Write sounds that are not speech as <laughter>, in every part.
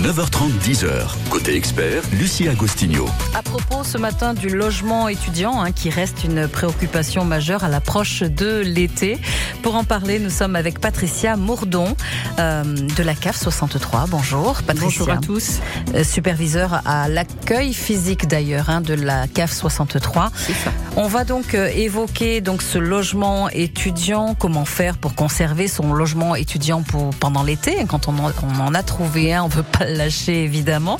9h30, 10h. Côté expert, Lucie Agostinho. À propos ce matin du logement étudiant, hein, qui reste une préoccupation majeure à l'approche de l'été. Pour en parler, nous sommes avec Patricia Mourdon euh, de la CAF 63. Bonjour Patricia. Bonjour à tous. Euh, superviseur à l'accueil physique d'ailleurs hein, de la CAF 63. C'est ça. On va donc euh, évoquer donc ce logement étudiant, comment faire pour conserver son logement étudiant pour, pendant l'été? Quand on en, on en a trouvé un, on veut pas lâcher évidemment.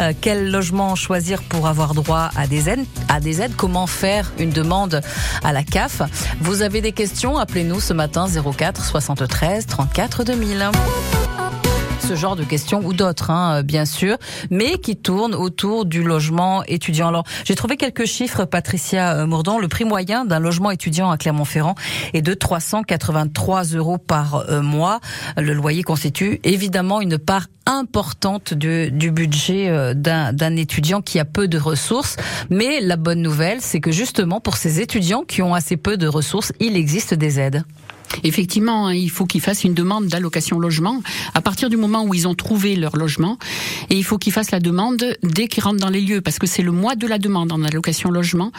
Euh, quel logement choisir pour avoir droit à des aides À des aides, comment faire une demande à la CAF Vous avez des questions? Appelez-nous ce matin 04 73 34 2000 ce genre de questions ou d'autres, hein, bien sûr, mais qui tournent autour du logement étudiant. Alors, j'ai trouvé quelques chiffres, Patricia euh, Mourdon. Le prix moyen d'un logement étudiant à Clermont-Ferrand est de 383 euros par euh, mois. Le loyer constitue évidemment une part importante du, budget euh, d'un étudiant qui a peu de ressources. Mais la bonne nouvelle, c'est que justement, pour ces étudiants qui ont assez peu de ressources, il existe des aides. Effectivement, hein, il faut qu'ils fassent une demande d'allocation logement à partir du moment où ils ont trouvé leur logement. Et il faut qu'ils fassent la demande dès qu'ils rentrent dans les lieux, parce que c'est le mois de la demande en allocation logement.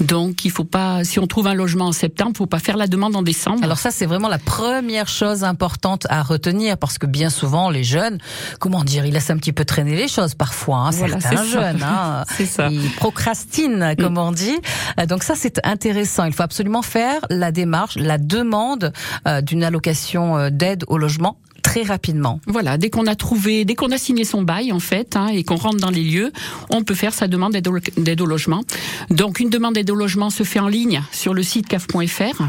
Donc, il faut pas, si on trouve un logement en septembre, il faut pas faire la demande en décembre. Alors ça, c'est vraiment la première chose importante à retenir, parce que bien souvent, les jeunes, comment dire, ils laissent un petit peu traîner les choses parfois. Hein, Voilà, certains jeunes, hein, <laughs> ils procrastinent, comme on dit. Donc ça, c'est intéressant. Il faut absolument faire la démarche, la demande d'une allocation euh, d'aide au logement très rapidement. Voilà, dès qu'on a trouvé, dès qu'on a signé son bail en fait, hein, et qu'on rentre dans les lieux, on peut faire sa demande d'aide au logement. Donc une demande d'aide au logement se fait en ligne sur le site caf.fr.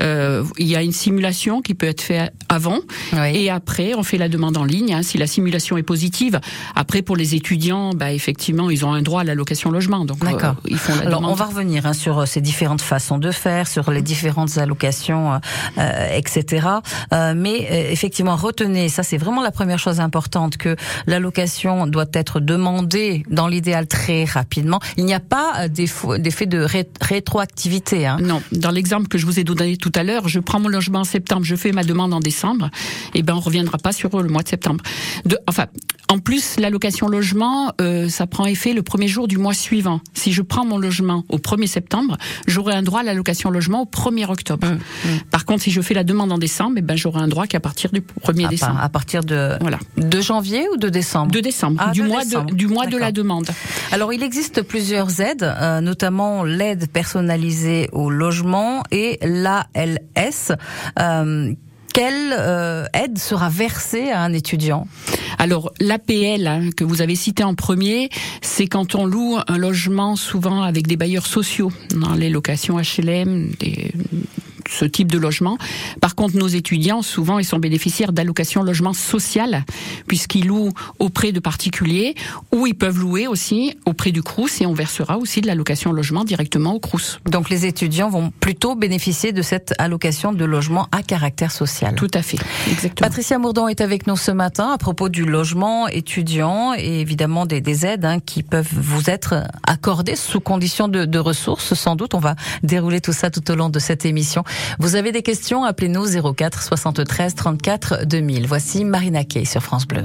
Euh, il y a une simulation qui peut être faite avant Oui. et après on fait la demande en ligne. hein, si la simulation est positive, après pour les étudiants, bah effectivement ils ont un droit à l'allocation logement. Donc euh, ils font la Alors, demande. on va revenir hein, sur euh, ces différentes façons de faire, sur les différentes allocations, euh, euh, etc. Euh, mais euh, effectivement, retenez, ça c'est vraiment la première chose importante, que l'allocation doit être demandée dans l'idéal très rapidement. Il n'y a pas d'effet de ré- rétroactivité. Hein. Non, dans l'exemple que je vous ai donné tout à l'heure, je prends mon logement en septembre, je fais ma demande en décembre, et ben on reviendra pas sur le mois de septembre. De, enfin, en plus, l'allocation logement, euh, ça prend effet le premier jour du mois suivant. Si je prends mon logement au 1er septembre, j'aurai un droit à l'allocation logement au 1er octobre. Par contre, si je fais la demande en décembre, eh ben j'aurai un droit qu'à partir du 1er À, décembre. à partir de, Voilà. de janvier ou de décembre? De décembre, Ah, du de mois décembre. de, du mois de la demande. Alors, il existe plusieurs aides, euh, notamment l'aide personnalisée au logement et l'ALS. Euh, quelle euh, aide sera versée à un étudiant? Alors l'APL hein, que vous avez cité en premier, c'est quand on loue un logement souvent avec des bailleurs sociaux dans les locations HLM, des- ce type de logement. Par contre, nos étudiants, souvent, ils sont bénéficiaires d'allocations logement social, puisqu'ils louent auprès de particuliers, ou ils peuvent louer aussi auprès du CRUS, et on versera aussi de l'allocation logement directement au CRUS. Donc, les étudiants vont plutôt bénéficier de cette allocation de logement à caractère social. Tout à fait, exactement. Patricia Mourdon est avec nous ce matin à propos du logement étudiant et évidemment des, des aides hein, qui peuvent vous être accordées sous condition de, de ressources. Sans doute, on va dérouler tout ça tout au long de cette émission. Vous avez des questions Appelez-nous 04 73 34 2000. Voici Marina Kay sur France Bleu.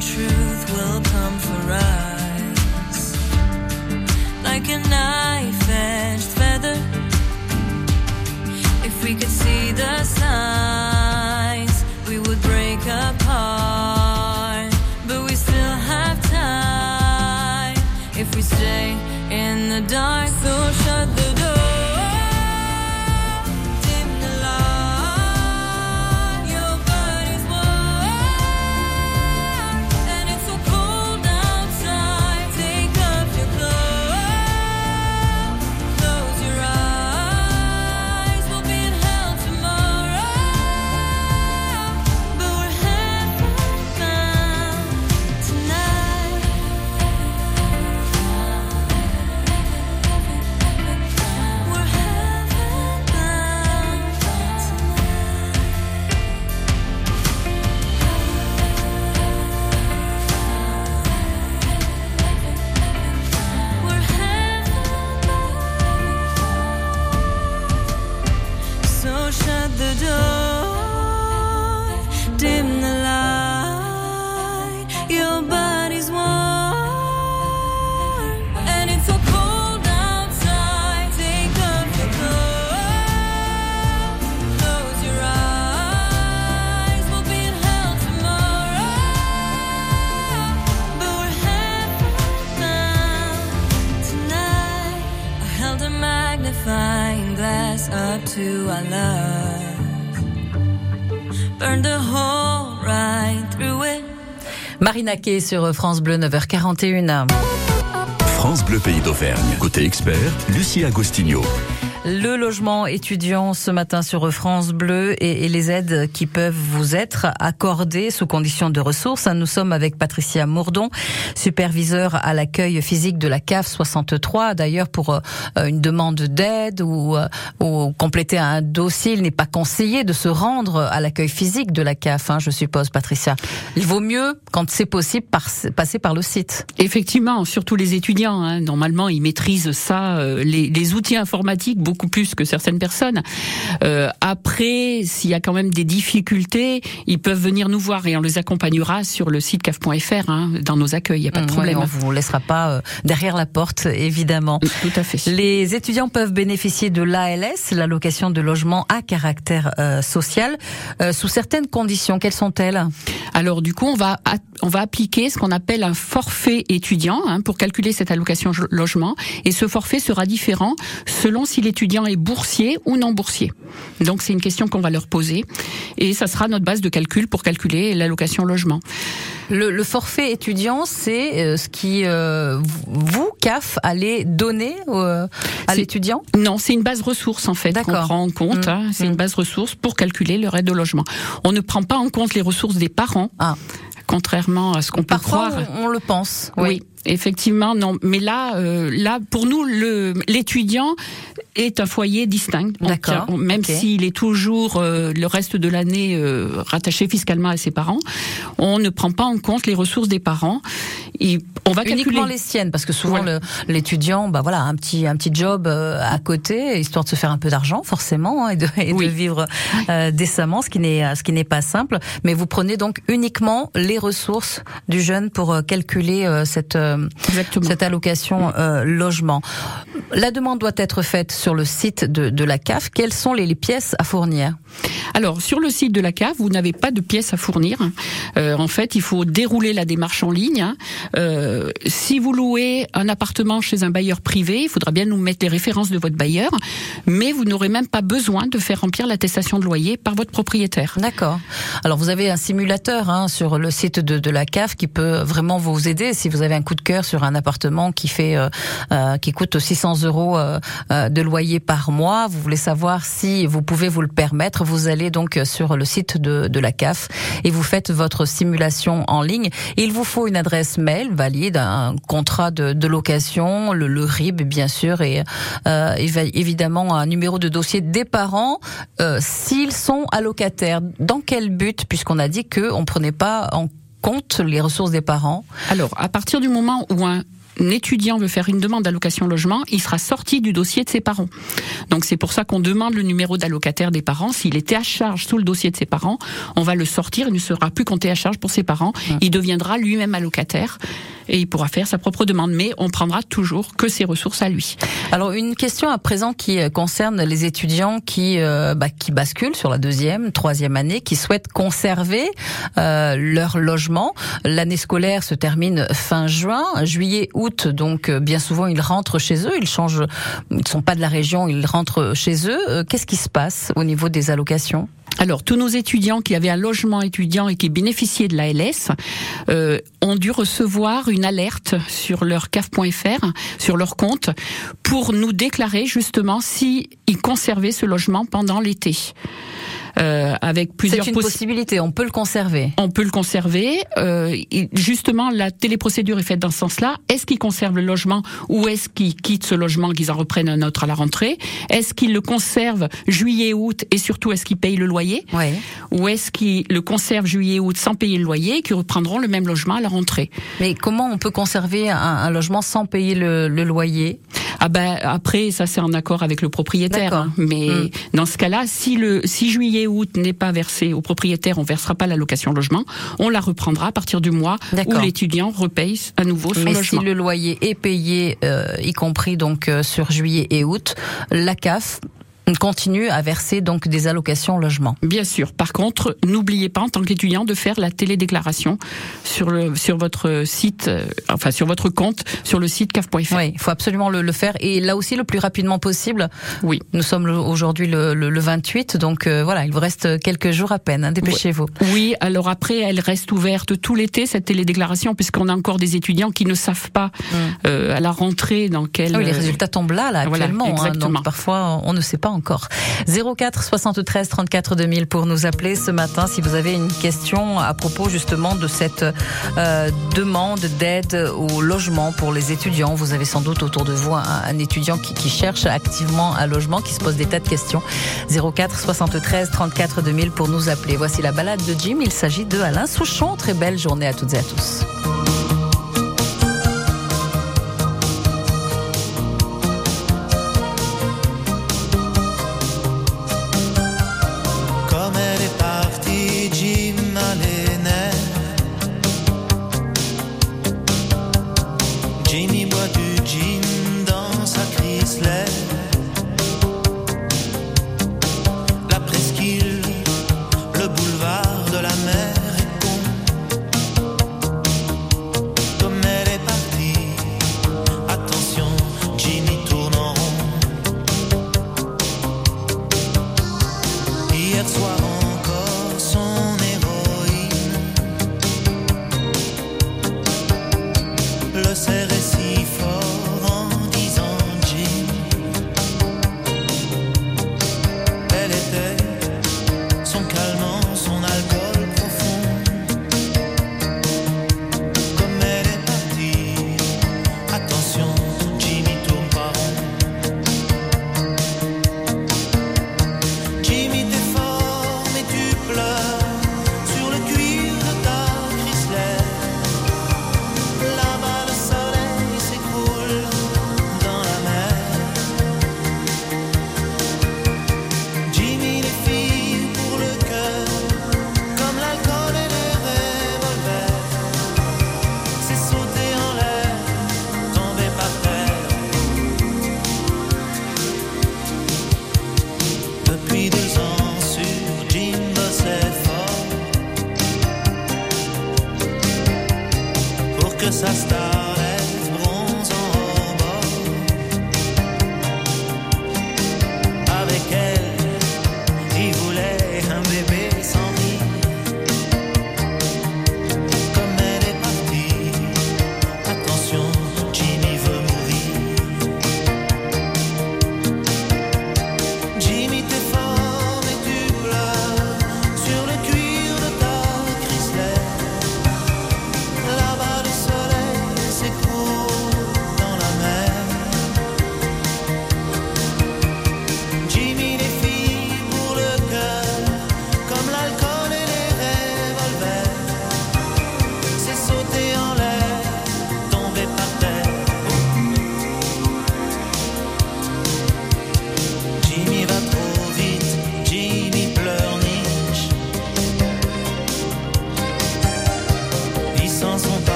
the truth will come for us like a knife edged feather. If we could see the signs, we would break apart. But we still have time if we stay in the dark. Marina Kay sur France Bleu, 9h41. France Bleu Pays d'Auvergne. Côté expert, Lucie Agostinho. Le logement étudiant ce matin sur France Bleu et, les aides qui peuvent vous être accordées sous conditions de ressources. Nous sommes avec Patricia Mourdon, superviseur à l'accueil physique de la CAF 63. D'ailleurs, pour euh, une demande d'aide ou, euh, ou compléter un dossier, il n'est pas conseillé de se rendre à l'accueil physique de la CAF, hein, je suppose, Patricia. Il vaut mieux, quand c'est possible, passer par le site. Effectivement, surtout les étudiants. hein. Normalement, ils maîtrisent ça, euh, les outils informatiques beaucoup plus que certaines personnes. Euh, après, s'il y a quand même des difficultés, ils peuvent venir nous voir et on les accompagnera sur le site caf.fr hein, dans nos accueils. Il n'y a pas de problème. ouais, on vous laissera pas euh, derrière la porte, évidemment. Tout à fait. Les étudiants peuvent bénéficier de l'ALS, l'allocation de logement à caractère euh, social, euh, sous certaines conditions. Quelles sont-elles? Alors du coup, on va on va appliquer ce qu'on appelle un forfait étudiant hein, pour calculer cette allocation logement et ce forfait sera différent selon si l'étudiant est boursier ou non boursier. Donc c'est une question qu'on va leur poser et ça sera notre base de calcul pour calculer l'allocation logement. le, le forfait étudiant, c'est euh, ce qui euh, vous, CAF, allez donner euh, à l'étudiant? Non, c'est une base ressource en fait qu'on prend en compte. Mmh, hein. c'est mmh. une base ressource pour calculer leur aide au logement. On ne prend pas en compte les ressources des parents, Ah. Contrairement à ce qu'on peut croire. on, on le pense. Oui. Effectivement, non. Mais là, euh, là, pour nous, l'étudiant est un foyer distinct. D'accord, Même s'il est toujours euh, le reste de l'année euh, rattaché fiscalement à ses parents, on ne prend pas en compte les ressources des parents. Et on va Uniquement calculer. les siennes, parce que souvent Voilà. l'étudiant, bah voilà, un petit un petit job à côté, histoire de se faire un peu d'argent, forcément, hein, et de, et de vivre décemment, ce qui n'est ce qui n'est pas simple. Mais vous prenez donc uniquement les ressources du jeune pour calculer cette. Cette allocation euh, logement. La demande doit être faite sur le site de, de la CAF. Quelles sont les, les pièces à fournir? Alors, sur le site de la CAF, vous n'avez pas de pièces à fournir. Euh, en fait, il faut dérouler la démarche en ligne. Euh, si vous louez un appartement chez un bailleur privé, il faudra bien nous mettre les références de votre bailleur, mais vous n'aurez même pas besoin de faire remplir l'attestation de loyer par votre propriétaire. D'accord. Alors vous avez un simulateur hein, sur le site de, de la CAF qui peut vraiment vous aider si vous avez un coup de cœur sur un appartement qui fait euh, euh, qui coûte 600 euros euh, euh, de loyer par mois. Vous voulez savoir si vous pouvez vous le permettre. Vous allez donc sur le site de, de la CAF et vous faites votre simulation en ligne. Il vous faut une adresse mail valide, un contrat de, de location, le, le RIB bien sûr et euh, évidemment un numéro de dossier des parents euh, s'ils sont allocataires. Dans quel but? Puisqu'on a dit que on prenait pas en compte les ressources des parents. Alors, à partir du moment où un un étudiant veut faire une demande d'allocation logement, il sera sorti du dossier de ses parents. Donc c'est pour ça qu'on demande le numéro d'allocataire des parents. S'il était à charge sous le dossier de ses parents, on va le sortir, il ne sera plus compté à charge pour ses parents. Il deviendra lui-même allocataire et il pourra faire sa propre demande. Mais on prendra toujours que ses ressources à lui. Alors une question à présent qui euh, concerne les étudiants qui euh, bah, qui basculent sur la deuxième, troisième année, qui souhaitent conserver euh, leur logement. L'année scolaire se termine fin juin, juillet, août. Donc euh, bien souvent ils rentrent chez eux, ils changent, ils sont pas de la région, ils rentrent chez eux. Qu'est-ce qui se passe au niveau des allocations? Alors, tous nos étudiants qui avaient un logement étudiant et qui bénéficiaient de l'ALS euh, ont dû recevoir une alerte sur leur CAF.fr, sur leur compte, pour nous déclarer justement si ils conservaient ce logement pendant l'été. Euh, avec plusieurs C'est une possi- possibilité, on peut le conserver. on peut le conserver. Euh, justement, la téléprocédure est faite dans ce sens-là. Est-ce qu'ils conservent le logement ou est-ce qu'ils quittent ce logement, qu'ils en reprennent un autre à la rentrée? Est-ce qu'ils le conservent juillet, août et surtout est-ce qu'ils payent le loyer? Oui. Ou est-ce qu'ils le conservent juillet, août sans payer le loyer et qu'ils reprendront le même logement à la rentrée? Mais comment on peut conserver un, un logement sans payer le, le loyer? Ah ben après ça c'est en accord avec le propriétaire. D'accord. hein. Mais Mm. dans ce cas-là, si le si juillet août n'est pas versé au propriétaire, on versera pas l'allocation logement. On la reprendra à partir du mois où l'étudiant repaye à nouveau son Mais logement. si le loyer est payé, euh, y compris donc euh, sur juillet et août, la CAF continue à verser donc des allocations logement. Bien sûr. Par contre, n'oubliez pas en tant qu'étudiant de faire la télédéclaration sur le sur votre site, euh, enfin sur votre compte sur le site caf.fr. Oui, il faut absolument le, le faire et là aussi le plus rapidement possible. Oui. Nous sommes aujourd'hui le, le, le 28, donc euh, voilà, il vous reste quelques jours à peine. hein, Dépêchez-vous. Oui, alors après, elle reste ouverte tout l'été, cette télédéclaration, puisqu'on a encore des étudiants qui ne savent pas euh, à la rentrée dans quel... Mm. Ah oui, les résultats tombent là, là Voilà, actuellement. hein, exactement. donc parfois, on ne sait pas encore. 04 73 34 2000 pour nous appeler ce matin si vous avez une question à propos justement de cette euh, demande d'aide au logement pour les étudiants. Vous avez sans doute autour de vous un, un étudiant qui, qui cherche activement un logement, qui se pose des tas de questions. 04 73 34 2000 pour nous appeler. Voici la balade de Jim. Il s'agit de Alain Souchon. Très belle journée à toutes et à tous. Jimmy boit du gin son calmant,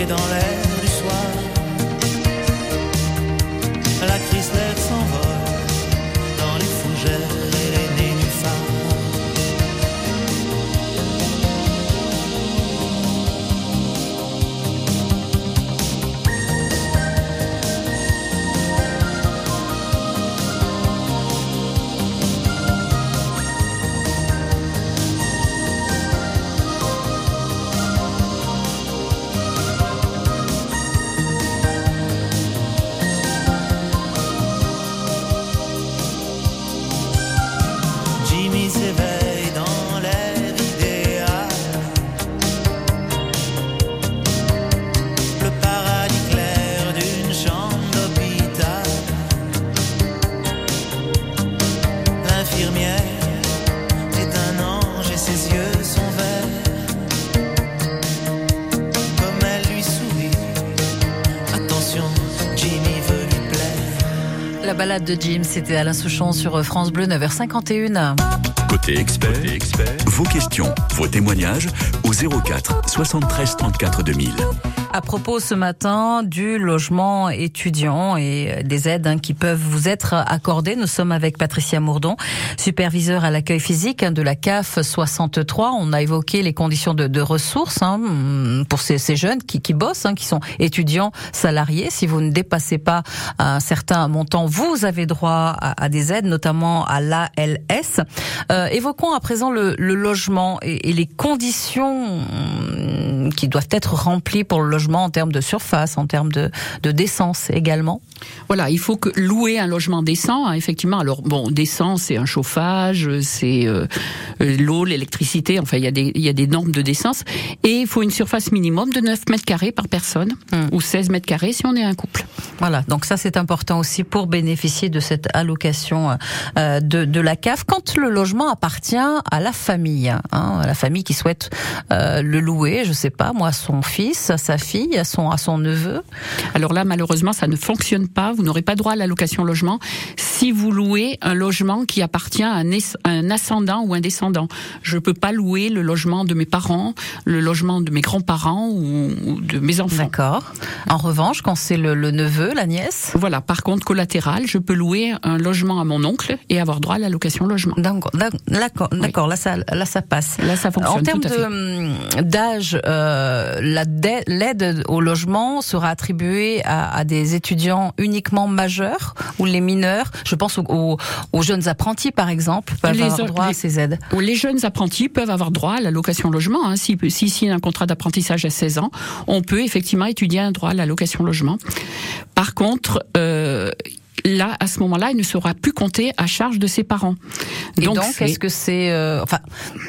et dans l'air du soir. Balade de Jim, c'était Alain Souchon sur France Bleu, 9h51. Côté expert, vos questions, vos témoignages au 04 73 34 2000. À propos ce matin du logement étudiant et des aides hein, qui peuvent vous être accordées, nous sommes avec Patricia Mourdon, superviseur à l'accueil physique hein, de la CAF 63. On a évoqué les conditions de, ressources hein, pour ces, jeunes qui, bossent, qui sont étudiants salariés. Si vous ne dépassez pas un certain montant, vous avez droit à, des aides, notamment à l'ALS. Euh, évoquons à présent le, logement et, et les conditions hum, qui doivent être remplies pour le logement en termes de surface, en termes de, de décence également. Voilà, il faut que louer un logement décent, hein, effectivement. Alors bon, décent, c'est un chauffage, c'est euh, euh, l'eau, l'électricité. Enfin, il y a des il y a des normes de décence et il faut une surface minimum de 9 mètres carrés par personne Hmm. ou 16 mètres carrés si on est un couple. Voilà, donc ça c'est important aussi pour bénéficier de cette allocation euh, de, de la CAF quand le logement appartient à la famille, hein, à la famille qui souhaite euh, le louer, je sais pas, moi, son fils, sa fille, à son à son neveu. Alors là, malheureusement, ça ne fonctionne pas. Vous n'aurez pas droit à l'allocation logement si vous louez un logement qui appartient à un, ascendant ou un descendant. Je peux pas louer le logement de mes parents, le logement de mes grands-parents ou, ou de mes enfants. D'accord. En revanche, quand c'est le, le neveu, la nièce? Voilà. Par contre, collatéral, je peux louer un logement à mon oncle et avoir droit à l'allocation logement. D'accord, là ça, là ça passe. Là, ça fonctionne En termes hum, d'âge, euh, la dai- l'aide au logement sera attribuée à, à des étudiants uniquement majeurs ou les mineurs. Je pense aux, aux- aux jeunes apprentis, par exemple, peuvent Les avoir droit à ces aides. Les jeunes apprentis peuvent avoir droit à l'allocation logement. Hein. Si, si signe un contrat d'apprentissage à 16 ans, on peut effectivement étudier un droit à l'allocation logement. Par contre, euh, là, à ce moment-là, il ne sera plus compté à charge de ses parents. Et donc, est-ce que c'est, euh, enfin,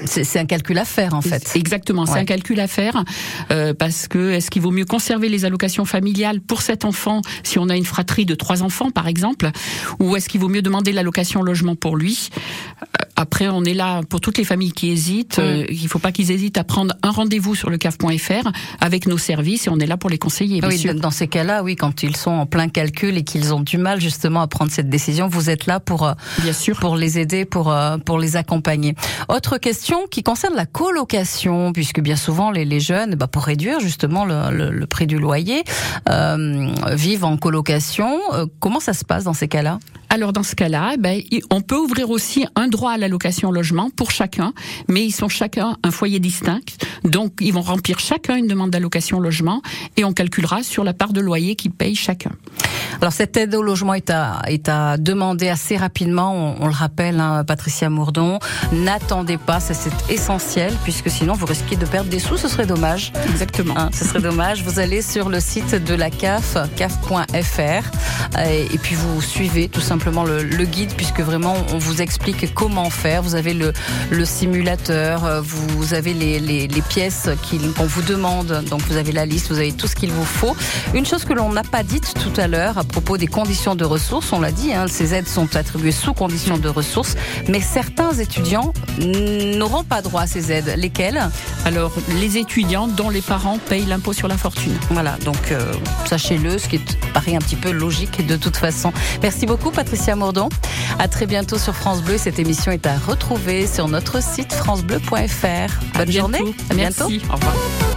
c'est c'est un calcul à faire en fait. Exactement, c'est un calcul à faire euh, parce que est-ce qu'il vaut mieux conserver les allocations familiales pour cet enfant si on a une fratrie de trois enfants par exemple, ou est-ce qu'il vaut mieux demander l'allocation logement pour lui? Euh, Après, on est là pour toutes les familles qui hésitent. euh, il ne faut pas qu'ils hésitent à prendre un rendez-vous sur le caf.fr avec nos services et on est là pour les conseiller. Bien Oui, sûr. dans ces cas-là, oui, quand ils sont en plein calcul et qu'ils ont du mal justement à prendre cette décision, vous êtes là pour euh, Bien sûr. pour les aider, pour euh, pour les accompagner. Autre question qui concerne la colocation, puisque bien souvent les, les jeunes, bah, pour réduire justement le, le- le prix du loyer, euh, vivent en colocation. Euh, comment ça se passe dans ces cas-là? Alors dans ce cas-là, ben, on peut ouvrir aussi un droit à l'allocation logement pour chacun, mais ils sont chacun un foyer distinct, donc ils vont remplir chacun une demande d'allocation logement et on calculera sur la part de loyer qu'ils payent chacun. Alors cette aide au logement est à, est à demander assez rapidement, on, on le rappelle, hein, Patricia Mourdon. N'attendez pas, ça c'est essentiel, puisque sinon vous risquez de perdre des sous, ce serait dommage. Exactement. Hein, ce serait dommage. Vous allez sur le site de la CAF, caf.fr, et puis vous suivez tout simplement le, le guide, puisque vraiment on vous explique comment faire. Vous avez le, le simulateur, euh, vous avez les, les, les pièces qu'on vous demande, donc vous avez la liste, vous avez tout ce qu'il vous faut. Une chose que l'on n'a pas dite tout à l'heure à propos des conditions de ressources, on l'a dit, hein, ces aides sont attribuées sous conditions de ressources, mais certains étudiants n'auront pas droit à ces aides. Lesquels Alors les étudiants dont les parents payent l'impôt sur la fortune. Voilà, donc euh, sachez-le, ce qui paraît un petit peu logique de toute façon. Merci beaucoup Patricia Mourdon. À très bientôt sur France Bleu. Cette émission est à retrouver sur notre site francebleu.fr. Bonne À journée. À bientôt. Merci. Au revoir.